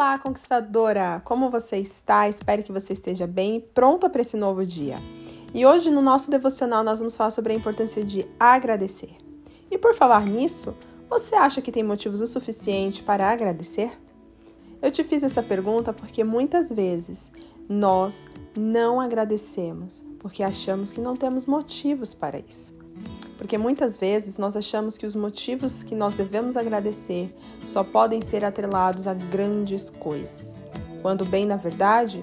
Olá, conquistadora! Como você está? Espero que você esteja bem e pronta para esse novo dia. E hoje, no nosso devocional, nós vamos falar sobre a importância de agradecer. E por falar nisso, você acha que tem motivos o suficiente para agradecer? Eu te fiz essa pergunta porque muitas vezes nós não agradecemos porque achamos que não temos motivos para isso. Porque muitas vezes nós achamos que os motivos que nós devemos agradecer só podem ser atrelados a grandes coisas. Quando, bem na verdade,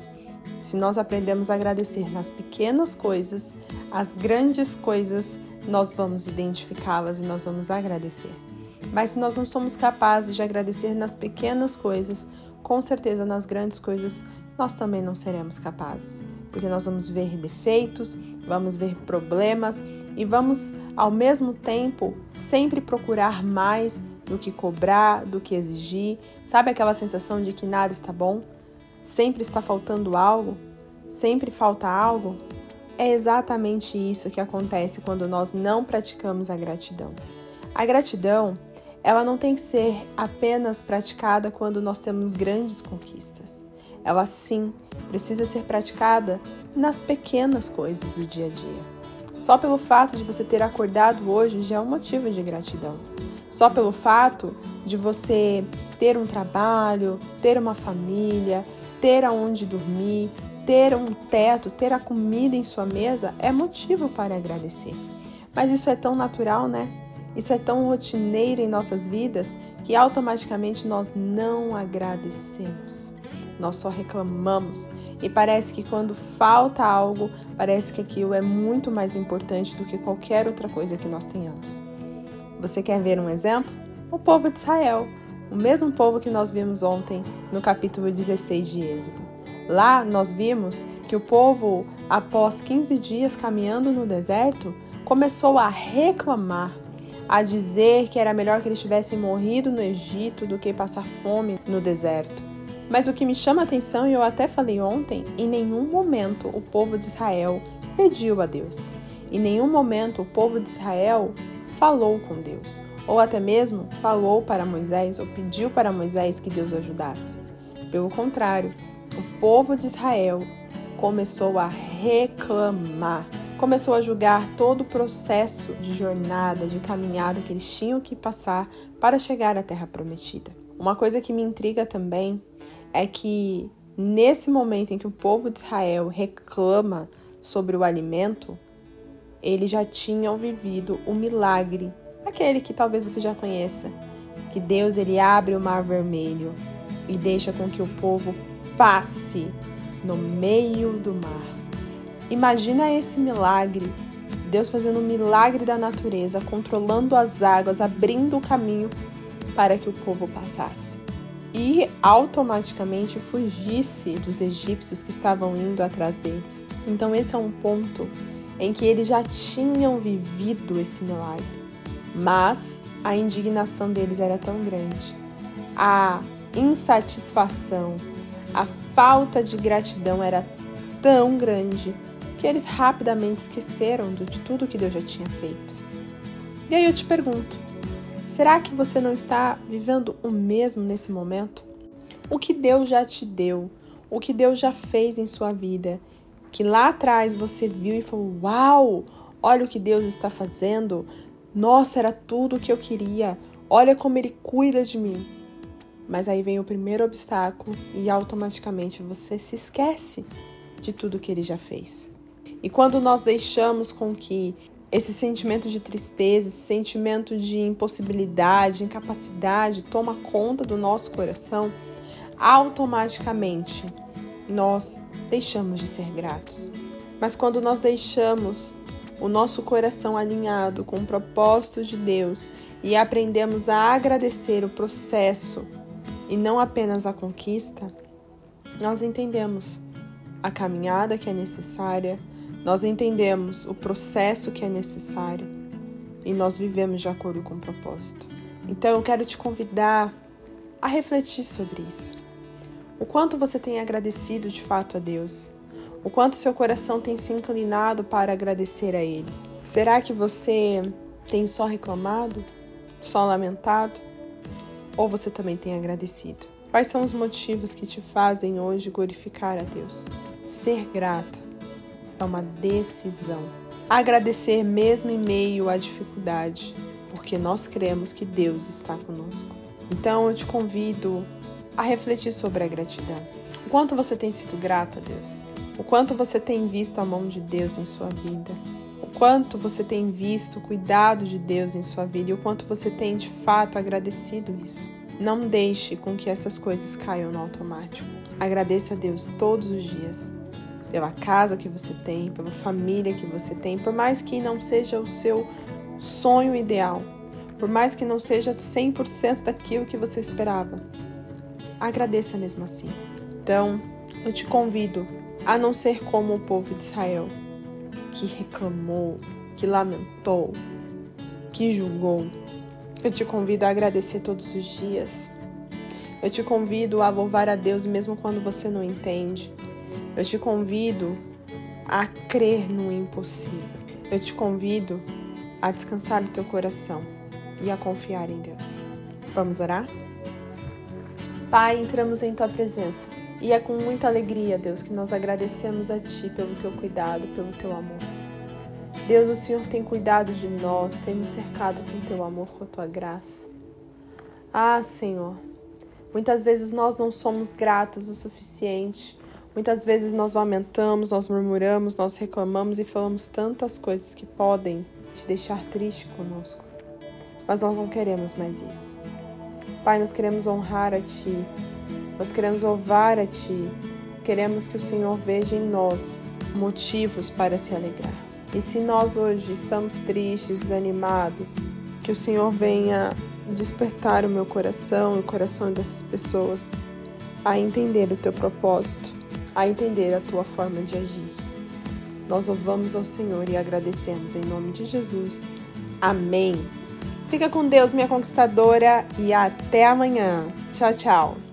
se nós aprendemos a agradecer nas pequenas coisas, as grandes coisas nós vamos identificá-las e nós vamos agradecer. Mas se nós não somos capazes de agradecer nas pequenas coisas, com certeza nas grandes coisas nós também não seremos capazes, porque nós vamos ver defeitos, vamos ver problemas e vamos, ao mesmo tempo, sempre procurar mais do que cobrar, do que exigir. Sabe aquela sensação de que nada está bom? Sempre está faltando algo? Sempre falta algo? É exatamente isso que acontece quando nós não praticamos a gratidão. A gratidão, ela não tem que ser apenas praticada quando nós temos grandes conquistas. Ela sim precisa ser praticada nas pequenas coisas do dia a dia. Só pelo fato de você ter acordado hoje já é um motivo de gratidão. Só pelo fato de você ter um trabalho, ter uma família, ter aonde dormir, ter um teto, ter a comida em sua mesa é motivo para agradecer. Mas isso é tão natural, né? Isso é tão rotineiro em nossas vidas que automaticamente nós não agradecemos nós só reclamamos e parece que quando falta algo, parece que aquilo é muito mais importante do que qualquer outra coisa que nós tenhamos. Você quer ver um exemplo? O povo de Israel, o mesmo povo que nós vimos ontem no capítulo 16 de Êxodo. Lá nós vimos que o povo, após 15 dias caminhando no deserto, começou a reclamar, a dizer que era melhor que eles tivessem morrido no Egito do que passar fome no deserto. Mas o que me chama a atenção, e eu até falei ontem, em nenhum momento o povo de Israel pediu a Deus. Em nenhum momento o povo de Israel falou com Deus, ou até mesmo falou para Moisés, ou pediu para Moisés que Deus o ajudasse. Pelo contrário, o povo de Israel começou a reclamar, começou a julgar todo o processo de jornada, de caminhada que eles tinham que passar para chegar à terra prometida. Uma coisa que me intriga também é que nesse momento em que o povo de Israel reclama sobre o alimento, eles já tinham vivido o milagre, aquele que talvez você já conheça, que Deus ele abre o mar vermelho e deixa com que o povo passe no meio do mar. Imagina esse milagre, Deus fazendo um milagre da natureza, controlando as águas, abrindo o caminho para que o povo passasse e automaticamente fugisse dos egípcios que estavam indo atrás deles. Então, esse é um ponto em que eles já tinham vivido esse milagre, mas a indignação deles era tão grande, a insatisfação, a falta de gratidão era tão grande que eles rapidamente esqueceram de tudo que Deus já tinha feito. E aí eu te pergunto: Será que você não está vivendo o mesmo nesse momento? O que Deus já te deu, o que Deus já fez em sua vida, que lá atrás você viu e falou: Uau, olha o que Deus está fazendo, nossa, era tudo o que eu queria, olha como Ele cuida de mim. Mas aí vem o primeiro obstáculo e automaticamente você se esquece de tudo que Ele já fez. E quando nós deixamos com que esse sentimento de tristeza, esse sentimento de impossibilidade, incapacidade toma conta do nosso coração, automaticamente nós deixamos de ser gratos. Mas quando nós deixamos o nosso coração alinhado com o propósito de Deus e aprendemos a agradecer o processo e não apenas a conquista, nós entendemos a caminhada que é necessária, nós entendemos o processo que é necessário e nós vivemos de acordo com o propósito. Então eu quero te convidar a refletir sobre isso. O quanto você tem agradecido de fato a Deus? O quanto seu coração tem se inclinado para agradecer a Ele? Será que você tem só reclamado, só lamentado? Ou você também tem agradecido? Quais são os motivos que te fazem hoje glorificar a Deus? Ser grato é uma decisão. Agradecer mesmo em meio à dificuldade, porque nós cremos que Deus está conosco. Então eu te convido a refletir sobre a gratidão. O quanto você tem sido grato a Deus? O quanto você tem visto a mão de Deus em sua vida? O quanto você tem visto o cuidado de Deus em sua vida e o quanto você tem de fato agradecido isso? Não deixe com que essas coisas caiam no automático. Agradeça a Deus todos os dias pela casa que você tem, pela família que você tem, por mais que não seja o seu sonho ideal, por mais que não seja 100% daquilo que você esperava. Agradeça mesmo assim. Então, eu te convido a não ser como o povo de Israel, que reclamou, que lamentou, que julgou. Eu te convido a agradecer todos os dias. Eu te convido a louvar a Deus mesmo quando você não entende. Eu te convido a crer no impossível. Eu te convido a descansar o teu coração e a confiar em Deus. Vamos orar? Pai, entramos em tua presença e é com muita alegria, Deus, que nós agradecemos a Ti pelo Teu cuidado, pelo Teu amor. Deus, o Senhor tem cuidado de nós, tem nos cercado com Teu amor, com a Tua graça. Ah, Senhor, muitas vezes nós não somos gratos o suficiente Muitas vezes nós lamentamos, nós murmuramos, nós reclamamos e falamos tantas coisas que podem te deixar triste conosco. Mas nós não queremos mais isso. Pai, nós queremos honrar a Ti, nós queremos louvar a Ti, queremos que o Senhor veja em nós motivos para se alegrar. E se nós hoje estamos tristes, desanimados, que o Senhor venha despertar o meu coração e o coração dessas pessoas a entender o Teu propósito a entender a tua forma de agir. Nós louvamos ao Senhor e agradecemos em nome de Jesus. Amém. Fica com Deus, minha conquistadora, e até amanhã. Tchau, tchau.